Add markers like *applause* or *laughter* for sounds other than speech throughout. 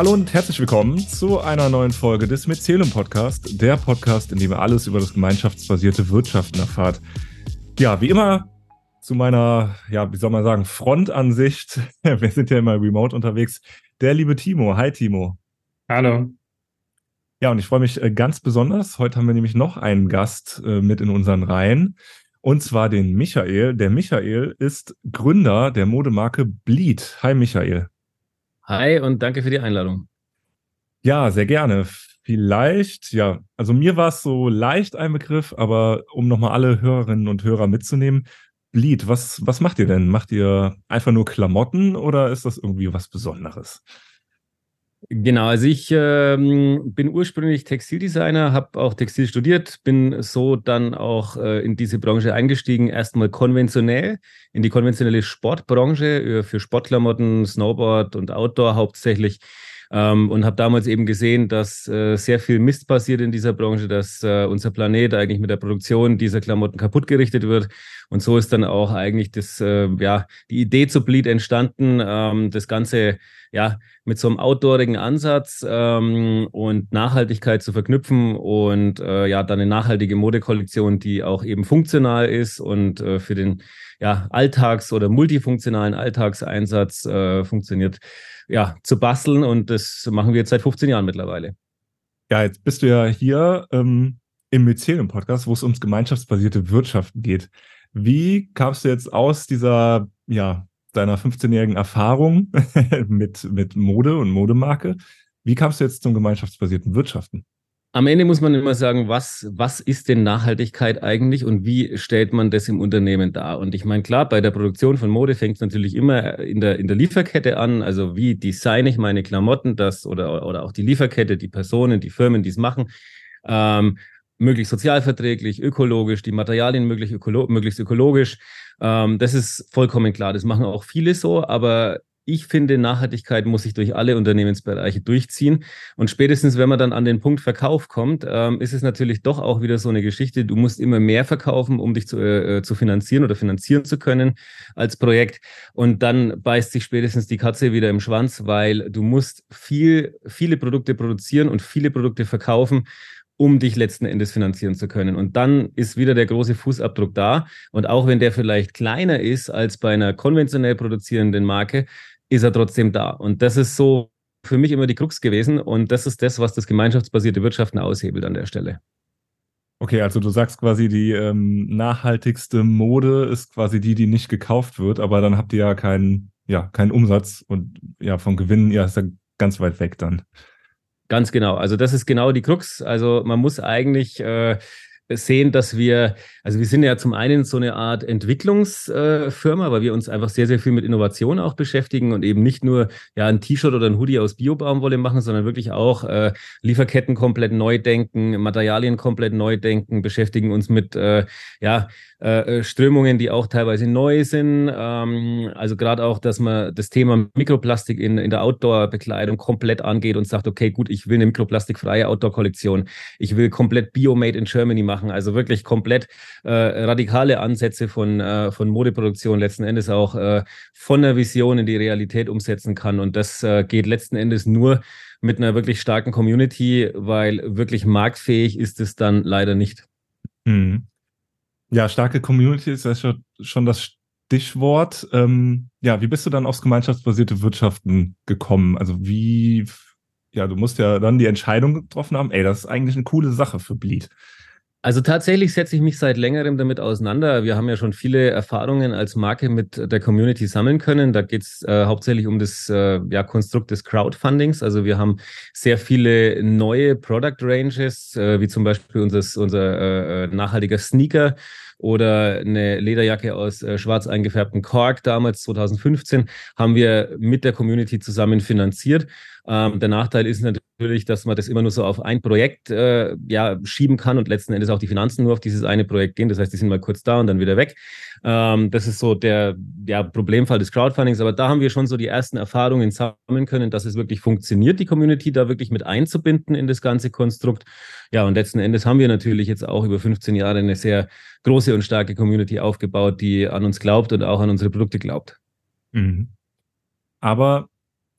Hallo und herzlich willkommen zu einer neuen Folge des Mycelium Podcast, der Podcast, in dem ihr alles über das gemeinschaftsbasierte Wirtschaften erfahrt. Ja, wie immer zu meiner, ja, wie soll man sagen, Frontansicht. *laughs* Wir sind ja immer remote unterwegs. Der liebe Timo. Hi, Timo. Hallo. Ja, und ich freue mich äh, ganz besonders. Heute haben wir nämlich noch einen Gast äh, mit in unseren Reihen. Und zwar den Michael. Der Michael ist Gründer der Modemarke Bleed. Hi, Michael. Hi und danke für die Einladung. Ja, sehr gerne. Vielleicht, ja, also mir war es so leicht ein Begriff, aber um nochmal alle Hörerinnen und Hörer mitzunehmen, Bleed, was, was macht ihr denn? Macht ihr einfach nur Klamotten oder ist das irgendwie was Besonderes? Genau, also ich ähm, bin ursprünglich Textildesigner, habe auch Textil studiert, bin so dann auch äh, in diese Branche eingestiegen, erstmal konventionell, in die konventionelle Sportbranche äh, für Sportklamotten, Snowboard und Outdoor hauptsächlich. Ähm, und habe damals eben gesehen, dass äh, sehr viel Mist passiert in dieser Branche, dass äh, unser Planet eigentlich mit der Produktion dieser Klamotten kaputt gerichtet wird. Und so ist dann auch eigentlich das, äh, ja, die Idee zu Bleed entstanden, ähm, das Ganze ja mit so einem outdoorigen Ansatz ähm, und Nachhaltigkeit zu verknüpfen und äh, ja dann eine nachhaltige Modekollektion, die auch eben funktional ist und äh, für den ja, Alltags- oder multifunktionalen Alltagseinsatz äh, funktioniert ja, zu basteln und das machen wir jetzt seit 15 Jahren mittlerweile. Ja, jetzt bist du ja hier ähm, im Mycelium-Podcast, wo es ums gemeinschaftsbasierte Wirtschaften geht. Wie kamst du jetzt aus dieser, ja, deiner 15-jährigen Erfahrung *laughs* mit, mit Mode und Modemarke? Wie kamst du jetzt zum gemeinschaftsbasierten Wirtschaften? Am Ende muss man immer sagen, was, was ist denn Nachhaltigkeit eigentlich und wie stellt man das im Unternehmen dar? Und ich meine, klar, bei der Produktion von Mode fängt es natürlich immer in der, in der Lieferkette an. Also wie designe ich meine Klamotten, das oder, oder auch die Lieferkette, die Personen, die Firmen, die es machen. Ähm, möglichst sozialverträglich, ökologisch, die Materialien möglichst, ökolo möglichst ökologisch. Ähm, das ist vollkommen klar. Das machen auch viele so, aber ich finde, Nachhaltigkeit muss sich durch alle Unternehmensbereiche durchziehen. Und spätestens, wenn man dann an den Punkt Verkauf kommt, ähm, ist es natürlich doch auch wieder so eine Geschichte. Du musst immer mehr verkaufen, um dich zu, äh, äh, zu finanzieren oder finanzieren zu können als Projekt. Und dann beißt sich spätestens die Katze wieder im Schwanz, weil du musst viel, viele Produkte produzieren und viele Produkte verkaufen um dich letzten Endes finanzieren zu können. Und dann ist wieder der große Fußabdruck da. Und auch wenn der vielleicht kleiner ist als bei einer konventionell produzierenden Marke, ist er trotzdem da. Und das ist so für mich immer die Krux gewesen. Und das ist das, was das gemeinschaftsbasierte Wirtschaften aushebelt an der Stelle. Okay, also du sagst quasi, die ähm, nachhaltigste Mode ist quasi die, die nicht gekauft wird, aber dann habt ihr ja keinen, ja, keinen Umsatz und ja, vom Gewinn, ja, ist ja ganz weit weg dann. Ganz genau. Also das ist genau die Krux. Also man muss eigentlich äh, sehen, dass wir, also wir sind ja zum einen so eine Art Entwicklungsfirma, weil wir uns einfach sehr, sehr viel mit Innovation auch beschäftigen und eben nicht nur ja ein T-Shirt oder ein Hoodie aus Biobaumwolle machen, sondern wirklich auch äh, Lieferketten komplett neu denken, Materialien komplett neu denken, beschäftigen uns mit äh, ja äh, äh, Strömungen, die auch teilweise neu sind. Ähm, also gerade auch, dass man das Thema Mikroplastik in, in der Outdoor-Bekleidung komplett angeht und sagt, okay, gut, ich will eine mikroplastikfreie Outdoor-Kollektion. Ich will komplett Bio-Made in Germany machen. Also wirklich komplett äh, radikale Ansätze von, äh, von Modeproduktion letzten Endes auch äh, von der Vision in die Realität umsetzen kann. Und das äh, geht letzten Endes nur mit einer wirklich starken Community, weil wirklich marktfähig ist es dann leider nicht. Mhm. Ja, starke Community ist ja schon, schon das Stichwort. Ähm, ja, wie bist du dann aufs gemeinschaftsbasierte Wirtschaften gekommen? Also wie, ja, du musst ja dann die Entscheidung getroffen haben, ey, das ist eigentlich eine coole Sache für Bleed. Also tatsächlich setze ich mich seit längerem damit auseinander. Wir haben ja schon viele Erfahrungen als Marke mit der Community sammeln können. Da geht es äh, hauptsächlich um das äh, ja, Konstrukt des Crowdfundings. Also wir haben sehr viele neue Product Ranges, äh, wie zum Beispiel unser, unser äh, äh, nachhaltiger Sneaker oder eine Lederjacke aus äh, schwarz eingefärbtem Kork damals 2015 haben wir mit der Community zusammen finanziert. Ähm, der Nachteil ist natürlich, dass man das immer nur so auf ein Projekt äh, ja, schieben kann und letzten Endes auch die Finanzen nur auf dieses eine Projekt gehen. Das heißt, die sind mal kurz da und dann wieder weg. Ähm, das ist so der ja, Problemfall des Crowdfundings. Aber da haben wir schon so die ersten Erfahrungen sammeln können, dass es wirklich funktioniert, die Community da wirklich mit einzubinden in das ganze Konstrukt. Ja, und letzten Endes haben wir natürlich jetzt auch über 15 Jahre eine sehr große und starke Community aufgebaut, die an uns glaubt und auch an unsere Produkte glaubt. Mhm. Aber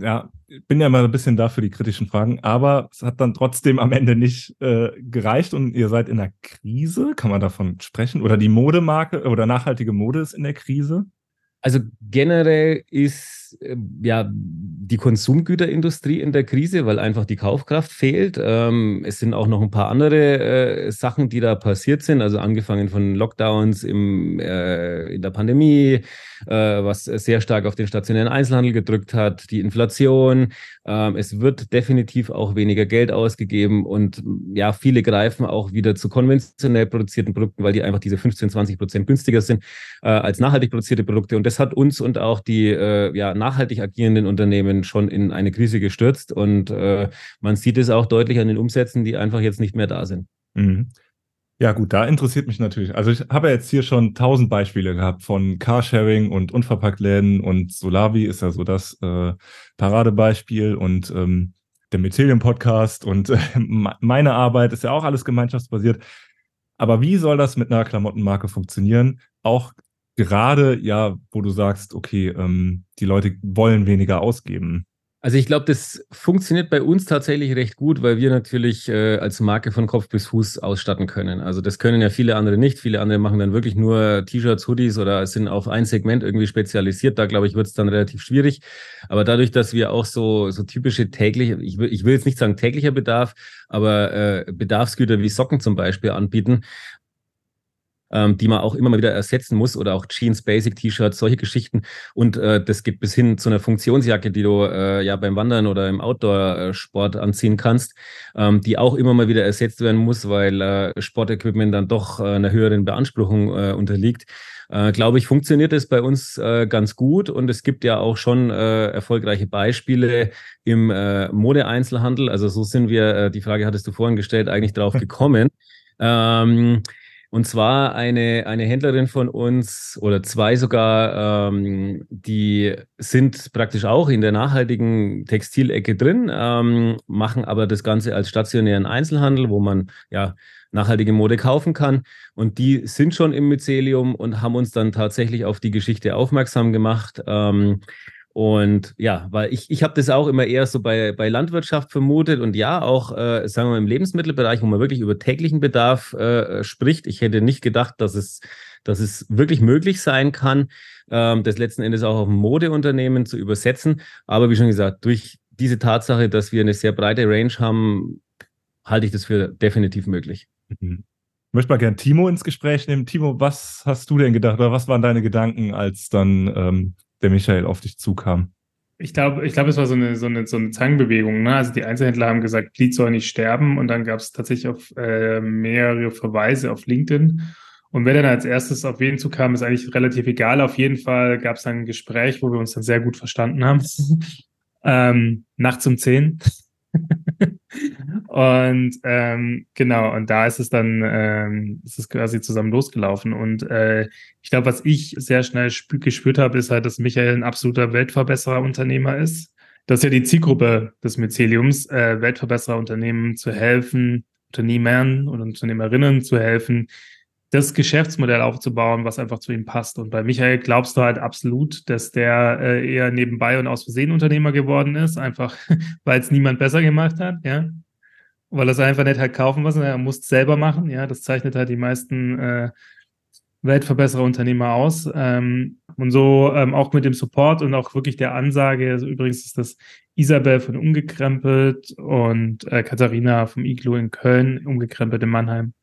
ja, bin ja mal ein bisschen da für die kritischen Fragen, aber es hat dann trotzdem am Ende nicht äh, gereicht und ihr seid in der Krise, kann man davon sprechen? Oder die Modemarke oder nachhaltige Mode ist in der Krise? Also generell ist äh, ja die Konsumgüterindustrie in der Krise, weil einfach die Kaufkraft fehlt. Ähm, es sind auch noch ein paar andere äh, Sachen, die da passiert sind. Also angefangen von Lockdowns im, äh, in der Pandemie, äh, was sehr stark auf den stationären Einzelhandel gedrückt hat, die Inflation. Ähm, es wird definitiv auch weniger Geld ausgegeben und ja, viele greifen auch wieder zu konventionell produzierten Produkten, weil die einfach diese 15, 20 Prozent günstiger sind äh, als nachhaltig produzierte Produkte. Und das hat uns und auch die äh, ja, nachhaltig agierenden Unternehmen schon in eine Krise gestürzt. Und äh, man sieht es auch deutlich an den Umsätzen, die einfach jetzt nicht mehr da sind. Mhm. Ja, gut, da interessiert mich natürlich. Also ich habe ja jetzt hier schon tausend Beispiele gehabt von Carsharing und Unverpacktläden und Solavi ist ja so das äh, Paradebeispiel und ähm, der Mycelium-Podcast und äh, *laughs* meine Arbeit ist ja auch alles gemeinschaftsbasiert. Aber wie soll das mit einer Klamottenmarke funktionieren? Auch gerade ja, wo du sagst, okay, ähm, die Leute wollen weniger ausgeben. Also ich glaube, das funktioniert bei uns tatsächlich recht gut, weil wir natürlich äh, als Marke von Kopf bis Fuß ausstatten können. Also das können ja viele andere nicht. Viele andere machen dann wirklich nur T-Shirts, Hoodies oder sind auf ein Segment irgendwie spezialisiert. Da glaube ich, wird es dann relativ schwierig. Aber dadurch, dass wir auch so, so typische tägliche, ich will, ich will jetzt nicht sagen täglicher Bedarf, aber äh, Bedarfsgüter wie Socken zum Beispiel anbieten, ähm, die man auch immer mal wieder ersetzen muss oder auch Jeans, Basic T-Shirts, solche Geschichten. Und äh, das geht bis hin zu einer Funktionsjacke, die du äh, ja beim Wandern oder im Outdoor-Sport anziehen kannst, ähm, die auch immer mal wieder ersetzt werden muss, weil äh, Sportequipment dann doch äh, einer höheren Beanspruchung äh, unterliegt. Äh, glaube ich, funktioniert es bei uns äh, ganz gut und es gibt ja auch schon äh, erfolgreiche Beispiele im äh, Modeeinzelhandel. Also so sind wir, äh, die Frage hattest du vorhin gestellt, eigentlich drauf *laughs* gekommen. Ähm, und zwar eine, eine Händlerin von uns oder zwei sogar, ähm, die sind praktisch auch in der nachhaltigen Textilecke drin, ähm, machen aber das Ganze als stationären Einzelhandel, wo man ja nachhaltige Mode kaufen kann. Und die sind schon im Mycelium und haben uns dann tatsächlich auf die Geschichte aufmerksam gemacht. Ähm, und ja, weil ich, ich habe das auch immer eher so bei, bei Landwirtschaft vermutet und ja, auch, äh, sagen wir mal, im Lebensmittelbereich, wo man wirklich über täglichen Bedarf äh, spricht. Ich hätte nicht gedacht, dass es, dass es wirklich möglich sein kann, ähm, das letzten Endes auch auf ein Modeunternehmen zu übersetzen. Aber wie schon gesagt, durch diese Tatsache, dass wir eine sehr breite Range haben, halte ich das für definitiv möglich. Mhm. Ich möchte mal gerne Timo ins Gespräch nehmen. Timo, was hast du denn gedacht oder was waren deine Gedanken, als dann ähm, der Michael auf dich zukam? Ich glaube, ich glaube, es war so eine, so eine, so eine Zangenbewegung. Ne? Also die Einzelhändler haben gesagt, Glied soll nicht sterben und dann gab es tatsächlich auf äh, mehrere Verweise auf LinkedIn. Und wer dann als erstes auf wen zukam, ist eigentlich relativ egal. Auf jeden Fall gab es dann ein Gespräch, wo wir uns dann sehr gut verstanden haben. *laughs* ähm, nachts um zehn. *laughs* und ähm, genau, und da ist es dann, ähm, ist es quasi zusammen losgelaufen. Und äh, ich glaube, was ich sehr schnell gespürt habe, ist halt, dass Michael ein absoluter Weltverbesserer-Unternehmer ist. Das ist ja die Zielgruppe des Myceliums, äh, Weltverbesserer-Unternehmen zu helfen, Unternehmern und Unternehmerinnen zu helfen, das Geschäftsmodell aufzubauen, was einfach zu ihm passt. Und bei Michael glaubst du halt absolut, dass der äh, eher nebenbei und aus Versehen Unternehmer geworden ist, einfach *laughs* weil es niemand besser gemacht hat, ja. Weil er es einfach nicht halt kaufen muss, er muss es selber machen, ja. Das zeichnet halt die meisten äh, Weltverbesserer-Unternehmer aus. Ähm, und so ähm, auch mit dem Support und auch wirklich der Ansage, also übrigens ist das Isabel von Umgekrempelt und äh, Katharina vom Iglo in Köln, Umgekrempelt in Mannheim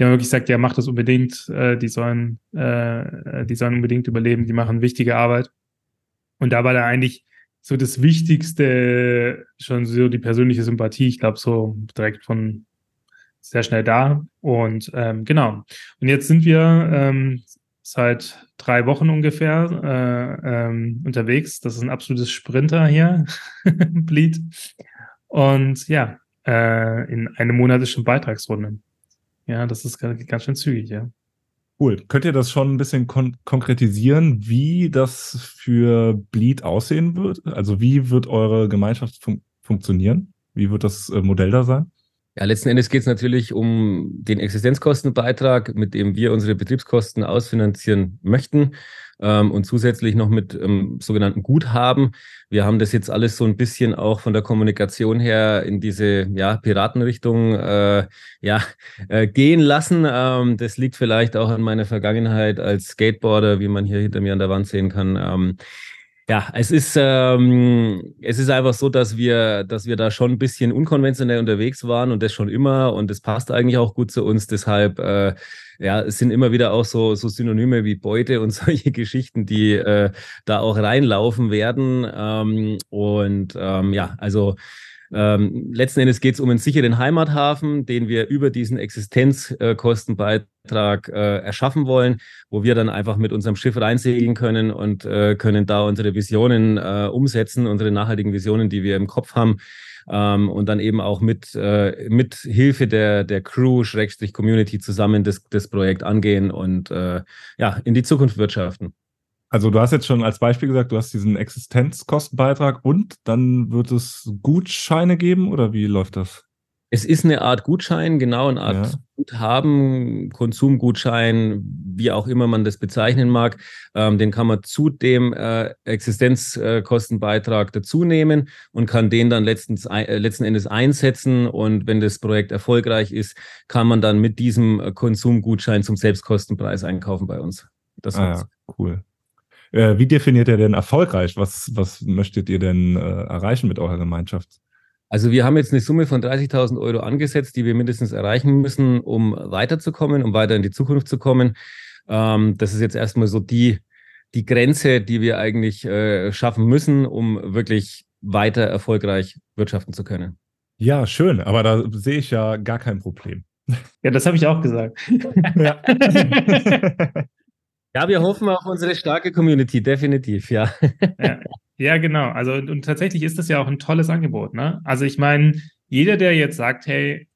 die haben wirklich gesagt, ja, macht das unbedingt, äh, die sollen, äh, die sollen unbedingt überleben, die machen wichtige Arbeit. Und da war da eigentlich so das Wichtigste schon so die persönliche Sympathie, ich glaube, so direkt von sehr schnell da. Und ähm, genau. Und jetzt sind wir ähm, seit drei Wochen ungefähr äh, ähm, unterwegs. Das ist ein absolutes Sprinter hier, *laughs* Bleed. Und ja, äh, in eine monatische Beitragsrunde. Ja, das ist ganz schön zügig, ja. Cool. Könnt ihr das schon ein bisschen kon konkretisieren, wie das für Bleed aussehen wird? Also wie wird eure Gemeinschaft fun funktionieren? Wie wird das äh, Modell da sein? Ja, letzten Endes geht es natürlich um den Existenzkostenbeitrag, mit dem wir unsere Betriebskosten ausfinanzieren möchten. Ähm, und zusätzlich noch mit ähm, sogenannten Guthaben. Wir haben das jetzt alles so ein bisschen auch von der Kommunikation her in diese ja, Piratenrichtung äh, ja, äh, gehen lassen. Ähm, das liegt vielleicht auch an meiner Vergangenheit als Skateboarder, wie man hier hinter mir an der Wand sehen kann. Ja, es ist, ähm, es ist einfach so, dass wir, dass wir da schon ein bisschen unkonventionell unterwegs waren und das schon immer und das passt eigentlich auch gut zu uns. Deshalb, äh, ja, es sind immer wieder auch so, so Synonyme wie Beute und *laughs* solche Geschichten, die äh, da auch reinlaufen werden. Ähm, und ähm, ja, also ähm, letzten Endes geht es um einen sicheren Heimathafen, den wir über diesen Existenzkostenbeitrag äh, erschaffen wollen, wo wir dann einfach mit unserem Schiff reinsegeln können und äh, können da unsere Visionen äh, umsetzen, unsere nachhaltigen Visionen, die wir im Kopf haben. Ähm, und dann eben auch mit, äh, mit Hilfe der, der Crew, Schrägstrich Community zusammen das, das Projekt angehen und äh, ja, in die Zukunft wirtschaften. Also du hast jetzt schon als Beispiel gesagt, du hast diesen Existenzkostenbeitrag und dann wird es Gutscheine geben oder wie läuft das? Es ist eine Art Gutschein, genau, eine Art ja. Guthaben, Konsumgutschein, wie auch immer man das bezeichnen mag. Ähm, den kann man zu dem äh, Existenzkostenbeitrag dazu nehmen und kann den dann letztens, äh, letzten Endes einsetzen. Und wenn das Projekt erfolgreich ist, kann man dann mit diesem Konsumgutschein zum Selbstkostenpreis einkaufen bei uns. Das ah, ja, cool. Äh, wie definiert ihr denn erfolgreich? Was, was möchtet ihr denn äh, erreichen mit eurer Gemeinschaft? Also wir haben jetzt eine Summe von 30.000 Euro angesetzt, die wir mindestens erreichen müssen, um weiterzukommen, um weiter in die Zukunft zu kommen. Ähm, das ist jetzt erstmal so die, die Grenze, die wir eigentlich äh, schaffen müssen, um wirklich weiter erfolgreich wirtschaften zu können. Ja, schön, aber da sehe ich ja gar kein Problem. Ja, das habe ich auch gesagt. Ja. *laughs* *laughs* Ja, wir hoffen auf unsere starke Community, definitiv, ja. ja. Ja, genau. Also und, tatsächlich ist das ja auch ein tolles Angebot. Ne? Also ich meine, jeder, der jetzt sagt, hey,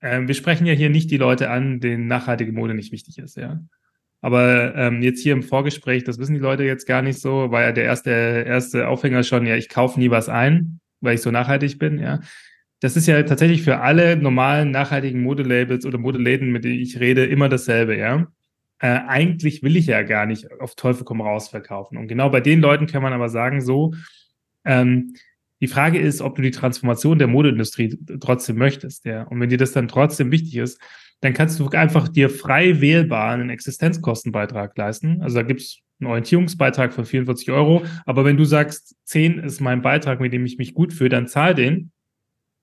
äh, wir sprechen ja hier nicht die Leute an, denen nachhaltige Mode nicht wichtig ist, ja. Aber ähm, jetzt hier im Vorgespräch, das wissen die Leute jetzt gar nicht so, war ja der erste, erste Aufhänger schon, ja, ich kaufe nie was ein, weil ich so nachhaltig bin, ja. Das ist ja tatsächlich für alle normalen nachhaltigen Modelabels oder Modeläden, mit denen ich rede, immer dasselbe, ja äh, eigentlich will ich ja gar nicht auf Teufel komm raus verkaufen. Und genau bei den Leuten kann man aber sagen, so, ähm, die Frage ist, ob du die Transformation der Modeindustrie trotzdem möchtest. Ja? Und wenn dir das dann trotzdem wichtig ist, dann kannst du einfach dir frei wählbar einen Existenzkostenbeitrag leisten. Also da gibt es einen Orientierungsbeitrag von 44 Euro. Aber wenn du sagst, 10 ist mein Beitrag, mit dem ich mich gut fühle, dann zahl den.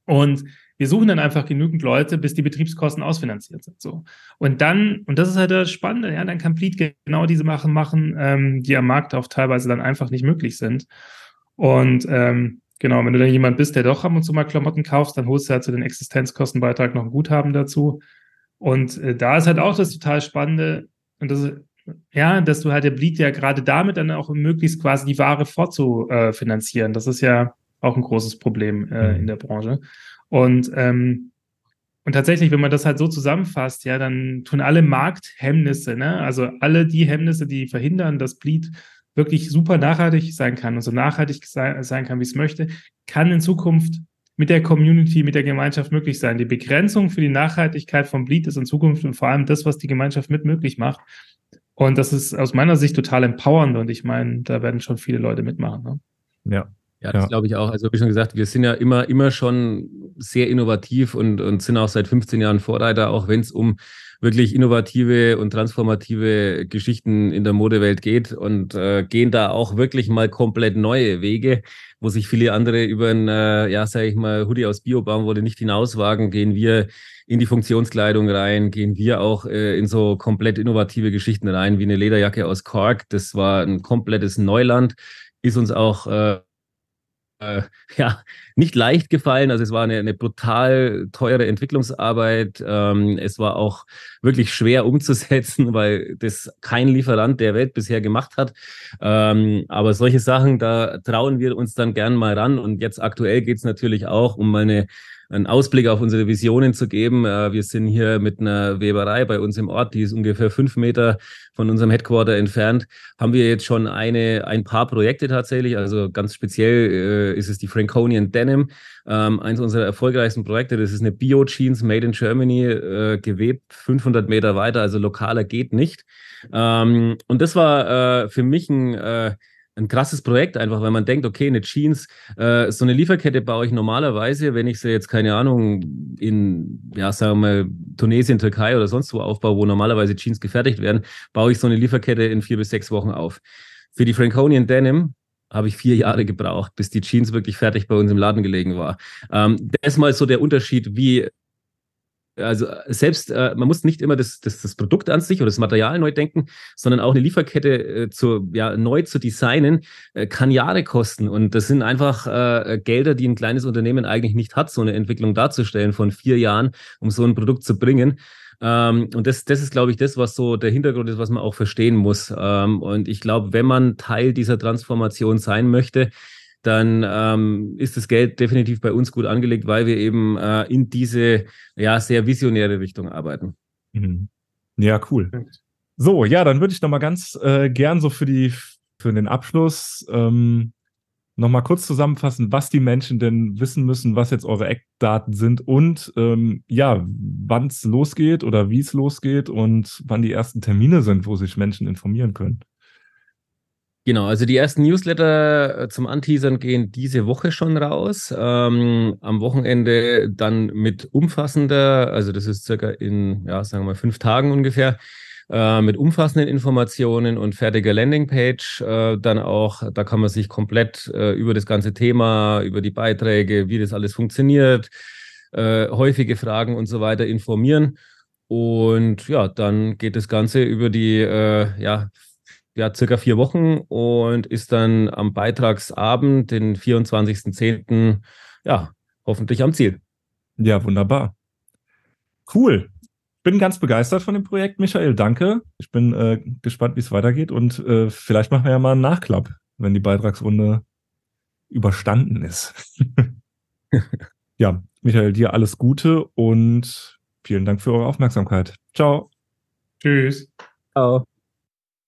Und wir suchen dann einfach genügend Leute, bis die Betriebskosten ausfinanziert sind. So. Und dann, und das ist halt das Spannende, ja, dann kann Fleet genau diese Sachen machen, ähm, die am Markt auch teilweise dann einfach nicht möglich sind. Und ähm, genau, wenn du dann jemand bist, der doch ab und zu mal Klamotten kaufst, dann holst du halt zu den Existenzkostenbeitrag noch ein Guthaben dazu. Und äh, da ist halt auch das total Spannende, und das ist, ja, dass du halt der Bleed ja gerade damit dann auch möglichst quasi die Ware vorzufinanzieren. Das ist ja auch ein großes Problem äh, in mhm. der Branche. Und, ähm, und tatsächlich, wenn man das halt so zusammenfasst, ja, dann tun alle Markthemmnisse, ne? also alle die Hemmnisse, die verhindern, dass Bleed wirklich super nachhaltig sein kann und so nachhaltig sein, kann, wie es möchte, kann in Zukunft mit der Community, mit der Gemeinschaft möglich sein. Die Begrenzung für die Nachhaltigkeit von Bleed ist in Zukunft und vor allem das, was die Gemeinschaft mit möglich macht. Und das ist aus meiner Sicht total empowernd und ich meine, da werden schon viele Leute mitmachen. Ne? Ja, ja, das ja. glaube ich auch. Also wie schon gesagt, wir sind ja immer, immer schon sehr innovativ und, und sind auch seit 15 Jahren Vorreiter, auch wenn es um wirklich innovative und transformative Geschichten in der Modewelt geht und äh, gehen da auch wirklich mal komplett neue Wege, wo sich viele andere über ein, äh, ja, sage ich mal, Hoodie aus Biobaumwolle nicht hinauswagen, gehen wir in die Funktionskleidung rein, gehen wir auch äh, in so komplett innovative Geschichten rein, wie eine Lederjacke aus Cork. Das war ein komplettes Neuland, ist uns auch äh, äh, ja, nicht leicht gefallen. Also es war eine, eine brutal teure Entwicklungsarbeit. Ähm, es war auch wirklich schwer umzusetzen, *laughs* weil das kein Lieferant der Welt bisher gemacht hat. Ähm, aber solche Sachen, da trauen wir uns dann gern mal ran. Und jetzt aktuell geht es natürlich auch um eine einen Ausblick auf unsere Visionen zu geben. Äh, wir sind hier mit einer Weberei bei uns im Ort, die ist ungefähr fünf Meter von unserem Headquarter entfernt. Haben wir jetzt schon eine, ein paar Projekte tatsächlich. Also ganz speziell äh, ist es die Franconian Denim, ähm, eines unserer erfolgreichsten Projekte. Das ist eine Bio-Jeans made in Germany, äh, gewebt 500 Meter weiter, also lokaler geht nicht. Ähm, und das war für mich ein ein krasses Projekt, einfach weil man denkt, okay, eine Jeans, äh, so eine Lieferkette baue ich normalerweise, wenn ich sie jetzt, keine Ahnung, in, ja, sagen wir mal, Tunesien, Türkei oder sonst wo aufbaue, wo normalerweise Jeans gefertigt werden, baue ich so eine Lieferkette in vier bis sechs Wochen auf. Für die Franconian Denim habe ich vier Jahre gebraucht, bis die Jeans wirklich fertig bei uns im Laden gelegen war. Ähm, das ist mal so der Unterschied, wie also äh, selbst, äh, man muss nicht immer das, das, das Produkt an sich oder das Material neu denken, sondern auch eine Lieferkette äh, zu, ja, neu zu designen, äh, kann Jahre kosten. Und das sind einfach äh, Gelder, die ein kleines Unternehmen eigentlich nicht hat, so eine Entwicklung darzustellen von vier Jahren, um so ein Produkt zu bringen. Ähm, und das, das ist, glaube ich, das, was so der Hintergrund ist, was man auch verstehen muss. Ähm, und ich glaube, wenn man Teil dieser Transformation sein möchte, dann ähm, ist das Geld definitiv bei uns gut angelegt, weil wir eben äh, in diese ja sehr visionäre Richtung arbeiten. Mhm. Ja, cool. So, ja, dann würde ich noch mal ganz äh, gern so für die für den Abschluss ähm, noch mal kurz zusammenfassen, was die Menschen denn wissen müssen, was jetzt eure Eckdaten sind und ähm, ja, wann es losgeht oder wie es losgeht und wann die ersten Termine sind, wo sich Menschen informieren können. Genau, also die ersten Newsletter äh, zum Anteasern gehen diese Woche schon raus. Ähm, am Wochenende dann mit umfassender, also das ist circa in, ja, sagen wir mal, fünf Tagen ungefähr, äh, mit umfassenden Informationen und fertiger Landingpage. Äh, dann auch, da kann man sich komplett äh, über das ganze Thema, über die Beiträge, wie das alles funktioniert, äh, häufige Fragen und so weiter informieren. Und ja, dann geht das Ganze über die äh, ja, ja, circa vier Wochen und ist dann am Beitragsabend, den 24.10., ja, hoffentlich am Ziel. Ja, wunderbar. Cool. Bin ganz begeistert von dem Projekt, Michael. Danke. Ich bin äh, gespannt, wie es weitergeht und äh, vielleicht machen wir ja mal einen Nachklapp, wenn die Beitragsrunde überstanden ist. *laughs* ja, Michael, dir alles Gute und vielen Dank für eure Aufmerksamkeit. Ciao. Tschüss. Ciao.